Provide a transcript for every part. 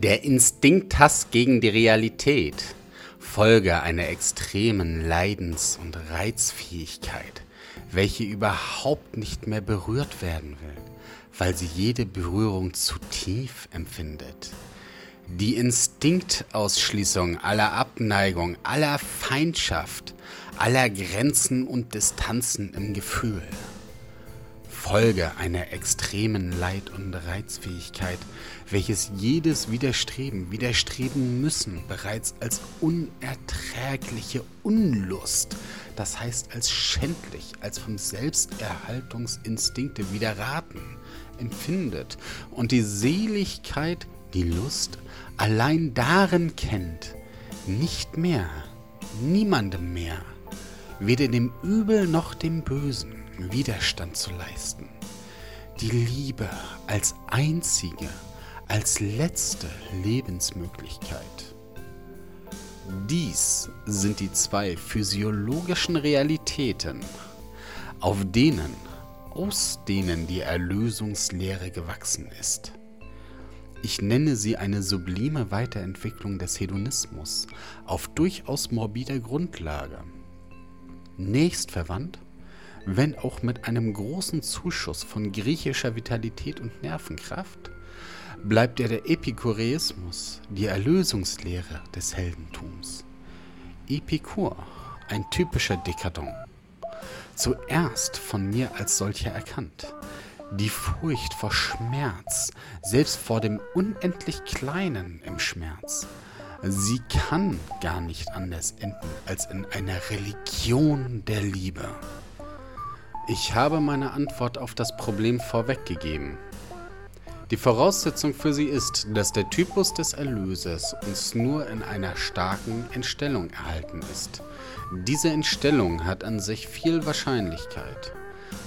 Der Instinkthass gegen die Realität, Folge einer extremen Leidens- und Reizfähigkeit, welche überhaupt nicht mehr berührt werden will, weil sie jede Berührung zu tief empfindet. Die Instinktausschließung aller Abneigung, aller Feindschaft, aller Grenzen und Distanzen im Gefühl. Folge einer extremen Leid- und Reizfähigkeit, welches jedes Widerstreben, widerstreben müssen, bereits als unerträgliche Unlust, das heißt als schändlich, als vom Selbsterhaltungsinstinkte widerraten, empfindet und die Seligkeit, die Lust, allein darin kennt, nicht mehr, niemandem mehr, weder dem Übel noch dem Bösen Widerstand zu leisten. Die Liebe als einzige, als letzte Lebensmöglichkeit. Dies sind die zwei physiologischen Realitäten, auf denen, aus denen die Erlösungslehre gewachsen ist. Ich nenne sie eine sublime Weiterentwicklung des Hedonismus auf durchaus morbider Grundlage. Nächst verwandt wenn auch mit einem großen Zuschuss von griechischer Vitalität und Nervenkraft, bleibt er der Epikureismus, die Erlösungslehre des Heldentums. Epikur, ein typischer Dekadent. Zuerst von mir als solcher erkannt. Die Furcht vor Schmerz, selbst vor dem unendlich Kleinen im Schmerz. Sie kann gar nicht anders enden als in einer Religion der Liebe. Ich habe meine Antwort auf das Problem vorweggegeben. Die Voraussetzung für sie ist, dass der Typus des Erlösers uns nur in einer starken Entstellung erhalten ist. Diese Entstellung hat an sich viel Wahrscheinlichkeit.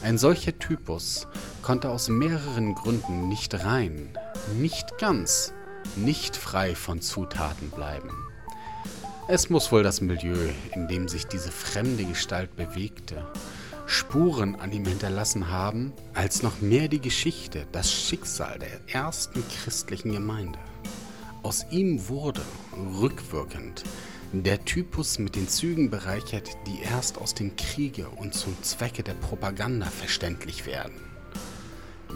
Ein solcher Typus konnte aus mehreren Gründen nicht rein, nicht ganz, nicht frei von Zutaten bleiben. Es muss wohl das Milieu, in dem sich diese fremde Gestalt bewegte, Spuren an ihm hinterlassen haben, als noch mehr die Geschichte, das Schicksal der ersten christlichen Gemeinde. Aus ihm wurde, rückwirkend, der Typus mit den Zügen bereichert, die erst aus dem Kriege und zum Zwecke der Propaganda verständlich werden.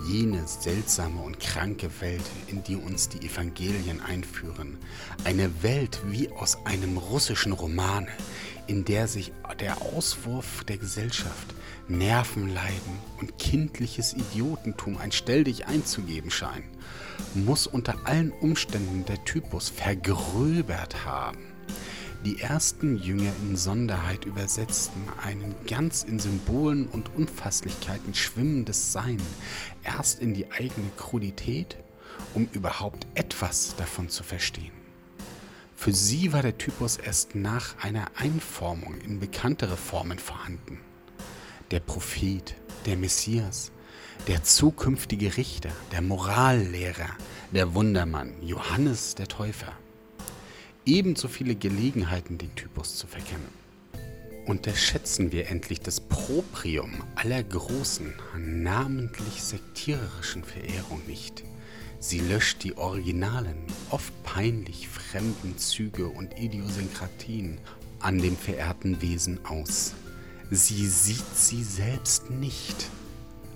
Jene seltsame und kranke Welt, in die uns die Evangelien einführen. Eine Welt wie aus einem russischen Roman, in der sich der Auswurf der Gesellschaft, Nervenleiden und kindliches Idiotentum ein Stelldich einzugeben scheinen, muss unter allen Umständen der Typus vergröbert haben. Die ersten Jünger in Sonderheit übersetzten einen ganz in Symbolen und Unfasslichkeiten schwimmendes Sein erst in die eigene Krudität, um überhaupt etwas davon zu verstehen. Für sie war der Typus erst nach einer Einformung in bekanntere Formen vorhanden. Der Prophet, der Messias, der zukünftige Richter, der Morallehrer, der Wundermann, Johannes der Täufer. Ebenso viele Gelegenheiten, den Typus zu verkennen. Unterschätzen wir endlich das Proprium aller großen, namentlich sektiererischen Verehrung nicht – Sie löscht die originalen, oft peinlich fremden Züge und Idiosynkratien an dem verehrten Wesen aus. Sie sieht sie selbst nicht.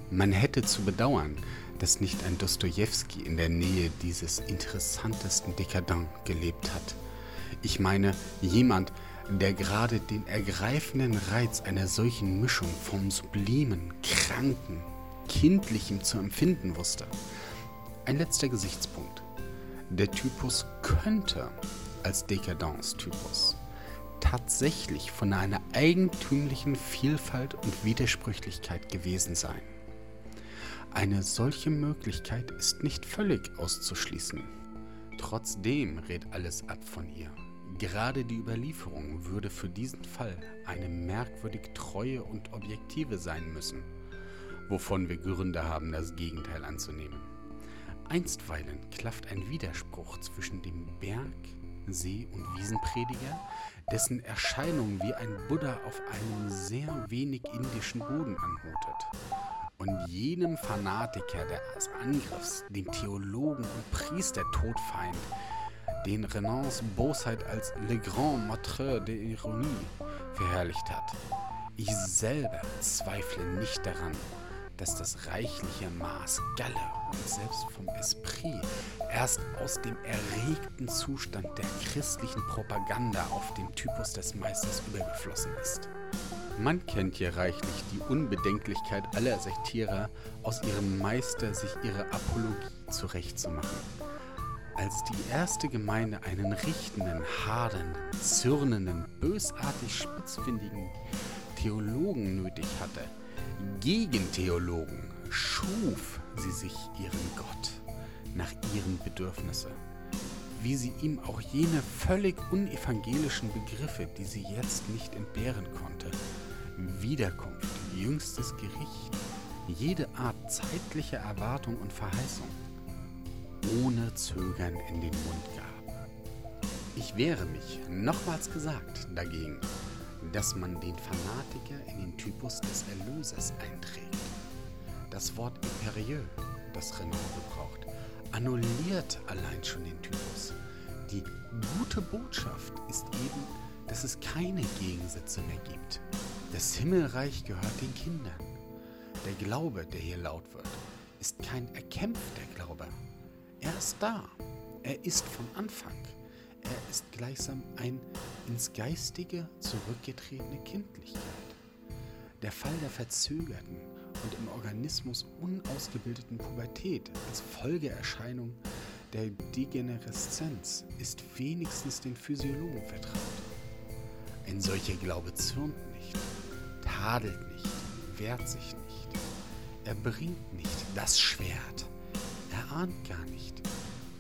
Man hätte zu bedauern, dass nicht ein Dostojewski in der Nähe dieses interessantesten Dekadent gelebt hat. Ich meine, jemand, der gerade den ergreifenden Reiz einer solchen Mischung vom Sublimen, Kranken, Kindlichem zu empfinden wusste. Ein letzter Gesichtspunkt. Der Typus könnte als Dekadenztypus tatsächlich von einer eigentümlichen Vielfalt und Widersprüchlichkeit gewesen sein. Eine solche Möglichkeit ist nicht völlig auszuschließen. Trotzdem rät alles ab von ihr. Gerade die Überlieferung würde für diesen Fall eine merkwürdig treue und objektive sein müssen, wovon wir Gründe haben, das Gegenteil anzunehmen. Einstweilen klafft ein Widerspruch zwischen dem Berg-, See- und Wiesenprediger, dessen Erscheinung wie ein Buddha auf einem sehr wenig indischen Boden anmutet, und jenem Fanatiker des Angriffs, dem Theologen und Priester Todfeind, den Renans Bosheit als Le Grand Matreur de Ironie verherrlicht hat. Ich selber zweifle nicht daran, dass das reichliche Maß Galle und selbst vom Esprit erst aus dem erregten Zustand der christlichen Propaganda auf den Typus des Meisters übergeflossen ist. Man kennt hier reichlich die Unbedenklichkeit aller Sektierer, aus ihrem Meister sich ihre Apologie zurechtzumachen. Als die erste Gemeinde einen richtenden, hadernden, zürnenden, bösartig spitzfindigen Theologen nötig hatte, gegen Theologen, schuf sie sich ihren Gott nach ihren Bedürfnissen wie sie ihm auch jene völlig unevangelischen Begriffe, die sie jetzt nicht entbehren konnte, Wiederkunft, jüngstes Gericht, jede Art zeitlicher Erwartung und Verheißung ohne Zögern in den Mund gab. Ich wehre mich, nochmals gesagt, dagegen, dass man den Fanatiker in den Typus des Erlösers einträgt. Das Wort imperieux, das Renault gebraucht, annulliert allein schon den Typus. Die gute Botschaft ist eben, dass es keine Gegensätze mehr gibt. Das Himmelreich gehört den Kindern. Der Glaube, der hier laut wird, ist kein erkämpfter Glaube. Er ist da. Er ist von Anfang. Er ist gleichsam ein ins Geistige zurückgetretene Kindlichkeit. Der Fall der verzögerten und im Organismus unausgebildeten Pubertät als Folgeerscheinung der Degenereszenz ist wenigstens den Physiologen vertraut. Ein solcher Glaube zürnt nicht, tadelt nicht, wehrt sich nicht. Er bringt nicht das Schwert. Ahnt gar nicht,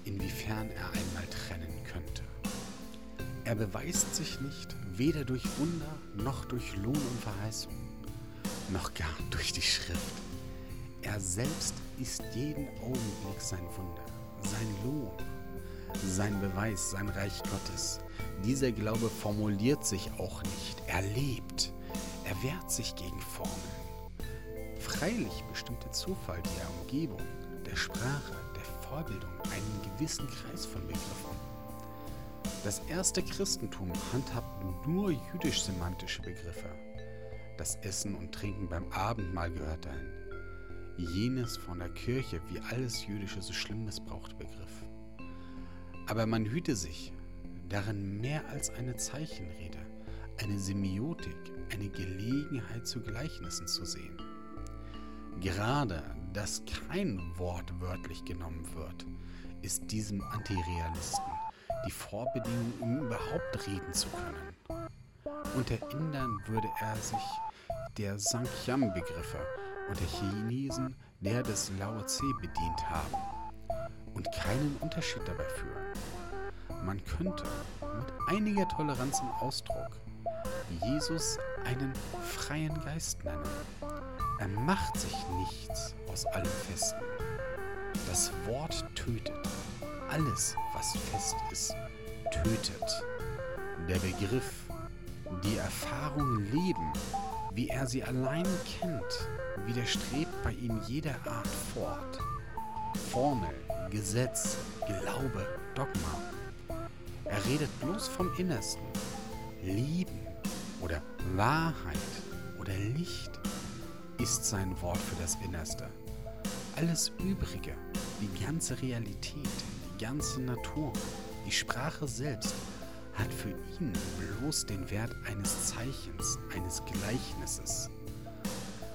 inwiefern er einmal trennen könnte. Er beweist sich nicht, weder durch Wunder noch durch Lohn und Verheißung, noch gar durch die Schrift. Er selbst ist jeden Augenblick sein Wunder, sein Lohn, sein Beweis, sein Reich Gottes. Dieser Glaube formuliert sich auch nicht, er lebt. Er wehrt sich gegen Formeln. Freilich bestimmt der Zufall der Umgebung, der Sprache, der Vorbildung einen gewissen Kreis von Begriffen. Das erste Christentum handhabt nur jüdisch-semantische Begriffe. Das Essen und Trinken beim Abendmahl gehört dahin. Jenes von der Kirche wie alles Jüdische so schlimm missbrauchte Begriff. Aber man hüte sich, darin mehr als eine Zeichenrede, eine Semiotik, eine Gelegenheit zu Gleichnissen zu sehen. Gerade, dass kein Wort wörtlich genommen wird, ist diesem Antirealisten die Vorbedingung, um überhaupt reden zu können. Unter Indern würde er sich der Sankhya-Begriffe und der Chinesen der des Lao Tse bedient haben und keinen Unterschied dabei führen. Man könnte mit einiger Toleranz im Ausdruck Jesus einen freien Geist nennen. Er macht sich nichts aus allem Festen. Das Wort tötet. Alles, was fest ist, tötet. Der Begriff, die Erfahrung Leben, wie er sie allein kennt, widerstrebt bei ihm jeder Art fort. Formel, Gesetz, Glaube, Dogma. Er redet bloß vom Innersten. Lieben, oder Wahrheit oder Licht ist sein Wort für das Innerste. Alles Übrige, die ganze Realität, die ganze Natur, die Sprache selbst, hat für ihn bloß den Wert eines Zeichens, eines Gleichnisses.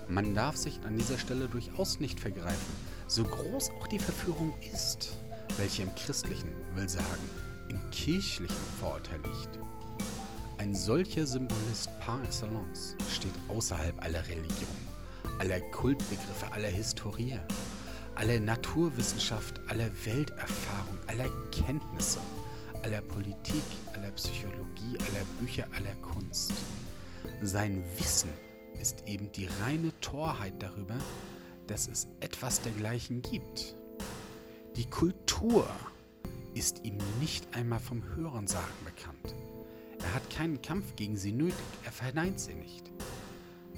Man darf sich an dieser Stelle durchaus nicht vergreifen, so groß auch die Verführung ist, welche im christlichen, will sagen, im kirchlichen Vorurteil liegt. Ein solcher Symbolist par excellence steht außerhalb aller Religion, aller Kultbegriffe, aller Historie, aller Naturwissenschaft, aller Welterfahrung, aller Kenntnisse, aller Politik, aller Psychologie, aller Bücher, aller Kunst. Sein Wissen ist eben die reine Torheit darüber, dass es etwas dergleichen gibt. Die Kultur ist ihm nicht einmal vom Hörensagen bekannt. Er hat keinen Kampf gegen sie nötig, er verneint sie nicht.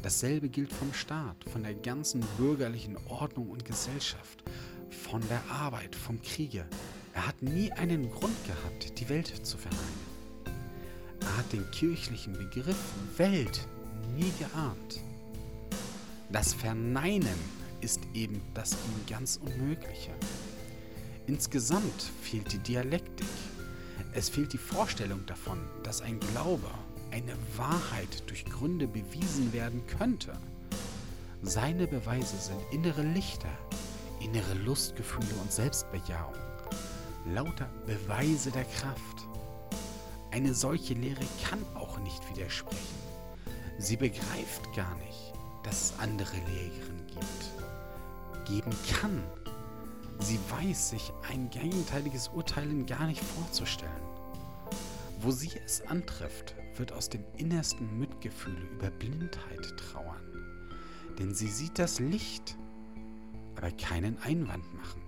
Dasselbe gilt vom Staat, von der ganzen bürgerlichen Ordnung und Gesellschaft, von der Arbeit, vom Kriege. Er hat nie einen Grund gehabt, die Welt zu verneinen. Er hat den kirchlichen Begriff Welt nie geahnt. Das Verneinen ist eben das ihm ganz Unmögliche. Insgesamt fehlt die Dialektik. Es fehlt die Vorstellung davon, dass ein Glaube, eine Wahrheit durch Gründe bewiesen werden könnte. Seine Beweise sind innere Lichter, innere Lustgefühle und Selbstbejahung, lauter Beweise der Kraft. Eine solche Lehre kann auch nicht widersprechen. Sie begreift gar nicht, dass es andere Lehren gibt. Geben kann. Sie weiß sich ein gegenteiliges Urteilen gar nicht vorzustellen. Wo sie es antrifft, wird aus dem innersten Mitgefühle über Blindheit trauern. Denn sie sieht das Licht, aber keinen Einwand machen.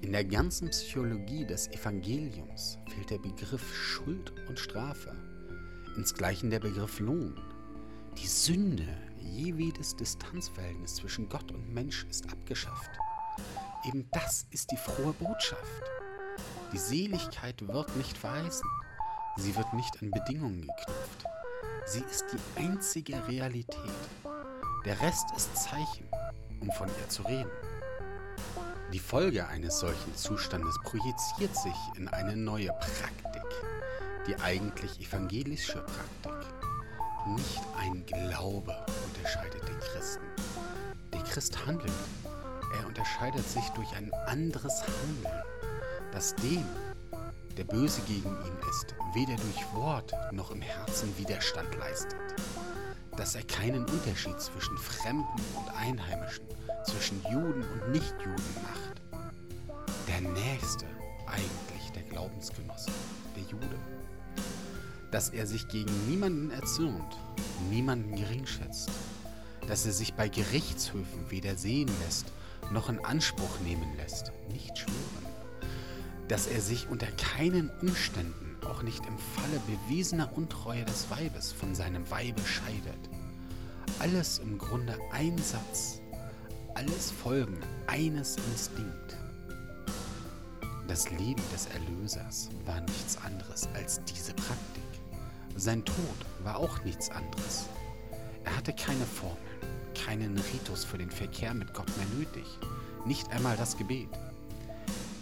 In der ganzen Psychologie des Evangeliums fehlt der Begriff Schuld und Strafe, insgleichen der Begriff Lohn. Die Sünde, jewedes Distanzverhältnis zwischen Gott und Mensch ist abgeschafft. Eben das ist die frohe Botschaft. Die Seligkeit wird nicht verheißen. Sie wird nicht an Bedingungen geknüpft. Sie ist die einzige Realität. Der Rest ist Zeichen, um von ihr zu reden. Die Folge eines solchen Zustandes projiziert sich in eine neue Praktik, die eigentlich evangelische Praktik. Nicht ein Glaube unterscheidet den Christen. Der Christ handelt. Er unterscheidet sich durch ein anderes Handeln, das dem, der böse gegen ihn ist, weder durch Wort noch im Herzen Widerstand leistet. Dass er keinen Unterschied zwischen Fremden und Einheimischen, zwischen Juden und Nichtjuden macht. Der Nächste, eigentlich der Glaubensgenosse, der Jude. Dass er sich gegen niemanden erzürnt, niemanden geringschätzt. Dass er sich bei Gerichtshöfen weder sehen lässt, noch in Anspruch nehmen lässt, nicht schwören dass er sich unter keinen Umständen, auch nicht im Falle bewiesener Untreue des Weibes, von seinem Weibe scheidet. Alles im Grunde ein Satz, alles Folgen eines Instinkt. Das Leben des Erlösers war nichts anderes als diese Praktik. Sein Tod war auch nichts anderes. Er hatte keine Formeln, keinen Ritus für den Verkehr mit Gott mehr nötig, nicht einmal das Gebet.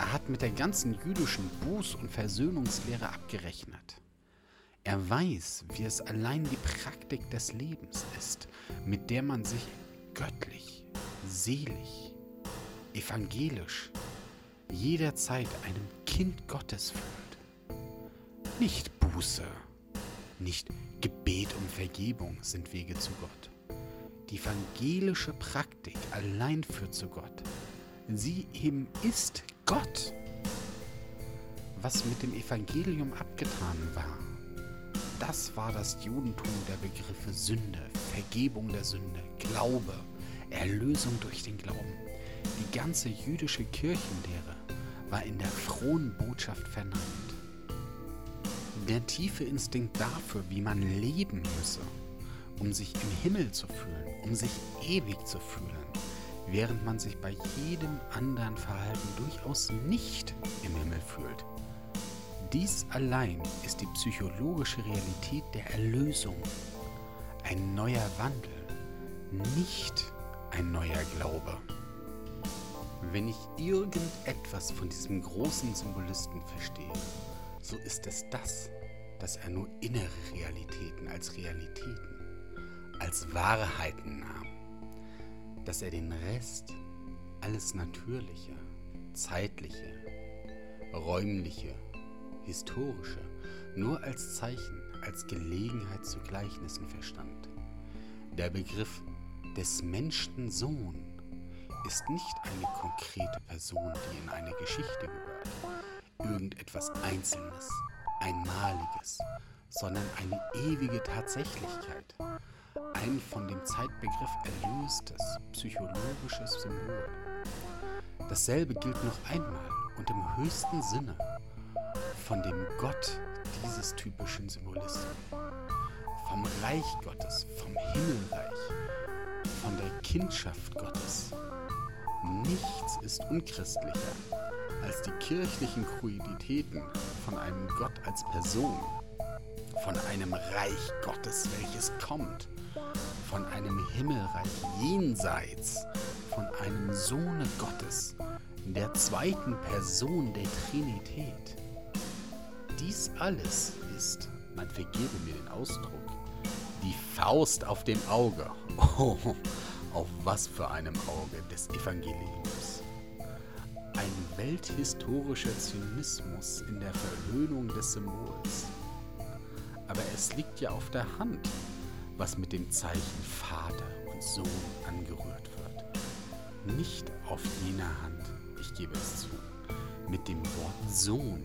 Er hat mit der ganzen jüdischen Buß- und Versöhnungslehre abgerechnet. Er weiß, wie es allein die Praktik des Lebens ist, mit der man sich göttlich, selig, evangelisch, jederzeit einem Kind Gottes fühlt. Nicht Buße, nicht Gebet um Vergebung sind Wege zu Gott. Die evangelische Praktik allein führt zu Gott. Sie eben ist Gott. Was mit dem Evangelium abgetan war, das war das Judentum der Begriffe Sünde, Vergebung der Sünde, Glaube, Erlösung durch den Glauben. Die ganze jüdische Kirchenlehre war in der frohen Botschaft verneint. Der tiefe Instinkt dafür, wie man leben müsse, um sich im Himmel zu fühlen, um sich ewig zu fühlen, während man sich bei jedem anderen Verhalten durchaus nicht im Himmel fühlt. Dies allein ist die psychologische Realität der Erlösung. Ein neuer Wandel, nicht ein neuer Glaube. Wenn ich irgendetwas von diesem großen Symbolisten verstehe, so ist es das, dass er nur innere Realitäten als Realitäten, als Wahrheiten nahm dass er den Rest, alles Natürliche, Zeitliche, Räumliche, Historische, nur als Zeichen, als Gelegenheit zu Gleichnissen verstand. Der Begriff des Menschensohn ist nicht eine konkrete Person, die in eine Geschichte gehört, irgendetwas Einzelnes, Einmaliges, sondern eine ewige Tatsächlichkeit, ein von dem Zeitbegriff erlöstes psychologisches Symbol. Dasselbe gilt noch einmal und im höchsten Sinne von dem Gott dieses typischen Symbolisten, vom Reich Gottes, vom Himmelreich, von der Kindschaft Gottes. Nichts ist unchristlicher als die kirchlichen Kruiditäten von einem Gott als Person, von einem Reich Gottes, welches kommt, von einem Himmelreich jenseits, von einem Sohne Gottes, der zweiten Person der Trinität. Dies alles ist, man vergebe mir den Ausdruck, die Faust auf dem Auge. Oh, auf was für einem Auge des Evangeliums. Ein welthistorischer Zynismus in der Verhöhnung des Symbols. Aber es liegt ja auf der Hand, was mit dem Zeichen Vater und Sohn angerührt wird. Nicht auf jener Hand, ich gebe es zu, mit dem Wort Sohn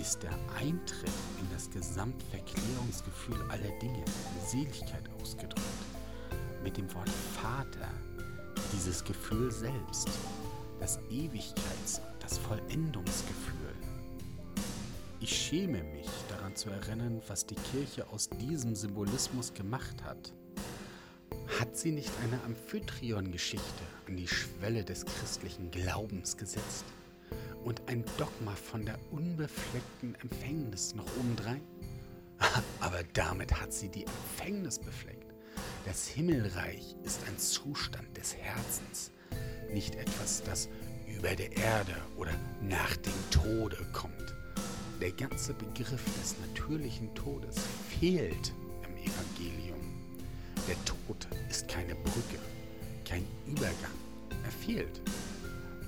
ist der Eintritt in das Gesamtverklärungsgefühl aller Dinge, Seligkeit ausgedrückt. Mit dem Wort Vater dieses Gefühl selbst, das Ewigkeits-, das Vollendungsgefühl. Ich schäme mich daran zu erinnern, was die Kirche aus diesem Symbolismus gemacht hat. Hat sie nicht eine Amphitryon-Geschichte an die Schwelle des christlichen Glaubens gesetzt? und ein Dogma von der unbefleckten Empfängnis noch obendrein? Aber damit hat sie die Empfängnis befleckt. Das Himmelreich ist ein Zustand des Herzens, nicht etwas, das über der Erde oder nach dem Tode kommt. Der ganze Begriff des natürlichen Todes fehlt im Evangelium. Der Tod ist keine Brücke, kein Übergang. Er fehlt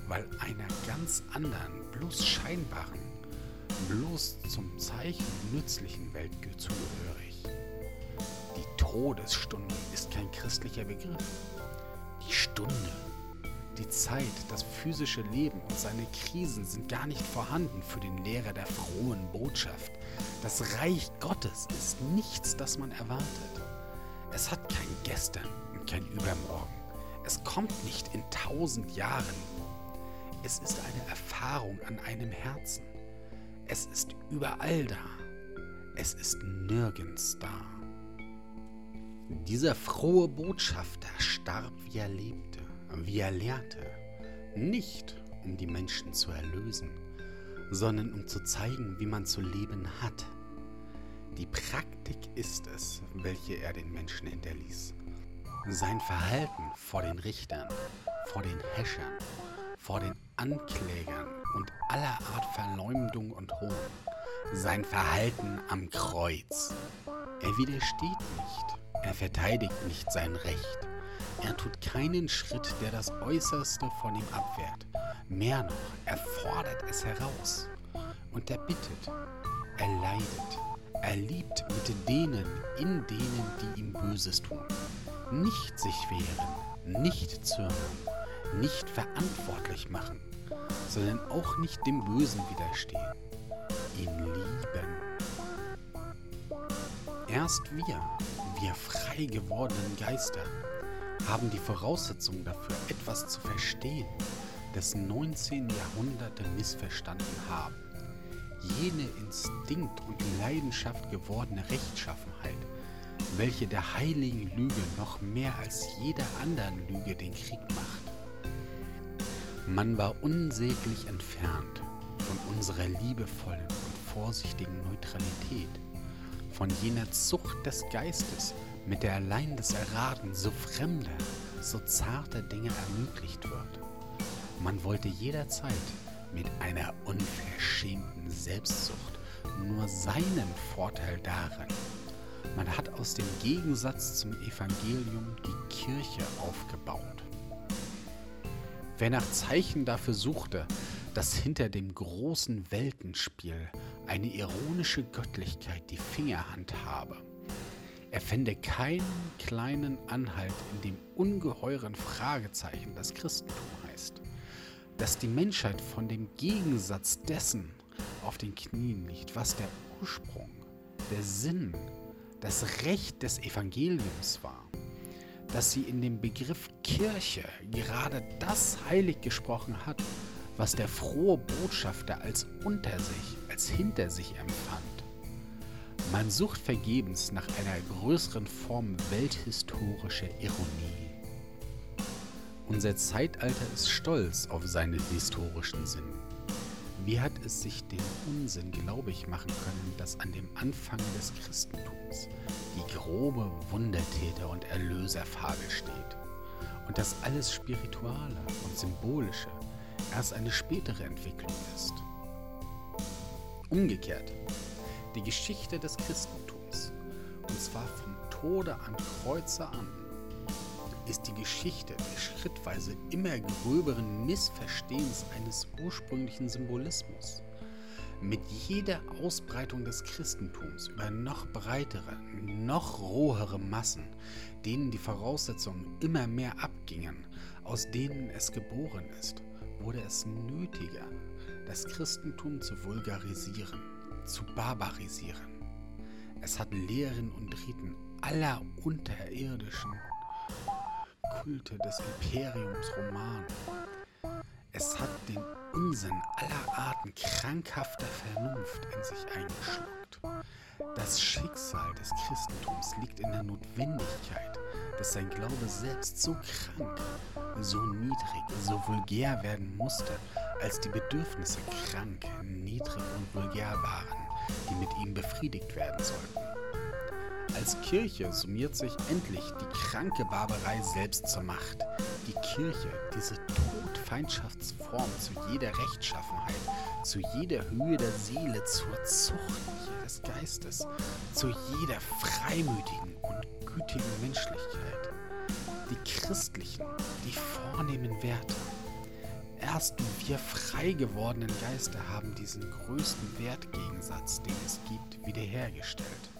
weil einer ganz anderen, bloß scheinbaren, bloß zum Zeichen nützlichen Welt zugehörig. Die Todesstunde ist kein christlicher Begriff. Die Stunde, die Zeit, das physische Leben und seine Krisen sind gar nicht vorhanden für den Lehrer der frohen Botschaft. Das Reich Gottes ist nichts, das man erwartet. Es hat kein Gestern und kein Übermorgen. Es kommt nicht in tausend Jahren es ist eine Erfahrung an einem Herzen. Es ist überall da. Es ist nirgends da. Dieser frohe Botschafter starb, wie er lebte, wie er lehrte, nicht um die Menschen zu erlösen, sondern um zu zeigen, wie man zu leben hat. Die Praktik ist es, welche er den Menschen hinterließ. Sein Verhalten vor den Richtern, vor den Häschern, vor den Anklägern und aller Art Verleumdung und Hohn. Sein Verhalten am Kreuz. Er widersteht nicht. Er verteidigt nicht sein Recht. Er tut keinen Schritt, der das Äußerste von ihm abwehrt. Mehr noch, er fordert es heraus. Und er bittet. Er leidet. Er liebt mit denen, in denen, die ihm Böses tun. Nicht sich wehren, nicht zürnen, nicht verantwortlich machen, sondern auch nicht dem Bösen widerstehen, ihn lieben. Erst wir, wir frei gewordenen Geister, haben die Voraussetzung dafür, etwas zu verstehen, das 19 Jahrhunderte missverstanden haben. Jene Instinkt und Leidenschaft gewordene Rechtschaffenheit, welche der heiligen Lüge noch mehr als jeder anderen Lüge den Krieg macht. Man war unsäglich entfernt von unserer liebevollen und vorsichtigen Neutralität, von jener Zucht des Geistes, mit der allein das Erraten so fremder, so zarter Dinge ermöglicht wird. Man wollte jederzeit mit einer unverschämten Selbstsucht nur seinen Vorteil darin. Man hat aus dem Gegensatz zum Evangelium die Kirche aufgebaut. Wer nach Zeichen dafür suchte, dass hinter dem großen Weltenspiel eine ironische Göttlichkeit die Fingerhand habe, er fände keinen kleinen Anhalt in dem ungeheuren Fragezeichen, das Christentum heißt, dass die Menschheit von dem Gegensatz dessen auf den Knien liegt, was der Ursprung, der Sinn, das Recht des Evangeliums war dass sie in dem Begriff Kirche gerade das heilig gesprochen hat, was der frohe Botschafter als unter sich, als hinter sich empfand. Man sucht vergebens nach einer größeren Form welthistorischer Ironie. Unser Zeitalter ist stolz auf seinen historischen Sinn. Wie hat es sich den Unsinn glaubig machen können, dass an dem Anfang des Christentums die grobe Wundertäter- und Erlöserfabel steht und dass alles Spirituale und Symbolische erst eine spätere Entwicklung ist? Umgekehrt, die Geschichte des Christentums, und zwar vom Tode an Kreuze an, ist die Geschichte der schrittweise immer gröberen Missverstehens eines ursprünglichen Symbolismus. Mit jeder Ausbreitung des Christentums über noch breitere, noch rohere Massen, denen die Voraussetzungen immer mehr abgingen, aus denen es geboren ist, wurde es nötiger, das Christentum zu vulgarisieren, zu barbarisieren. Es hat Lehren und Riten aller unterirdischen Kulte des Imperiums Roman. Es hat den Unsinn aller Arten krankhafter Vernunft in sich eingeschluckt. Das Schicksal des Christentums liegt in der Notwendigkeit, dass sein Glaube selbst so krank, so niedrig, so vulgär werden musste, als die Bedürfnisse krank, niedrig und vulgär waren, die mit ihm befriedigt werden sollten. Als Kirche summiert sich endlich die kranke Barbarei selbst zur Macht. Die Kirche, diese Todfeindschaftsform zu jeder Rechtschaffenheit, zu jeder Höhe der Seele, zur Zucht jedes Geistes, zu jeder freimütigen und gütigen Menschlichkeit. Die christlichen, die vornehmen Werte. Erst wir frei gewordenen Geister haben diesen größten Wertgegensatz, den es gibt, wiederhergestellt.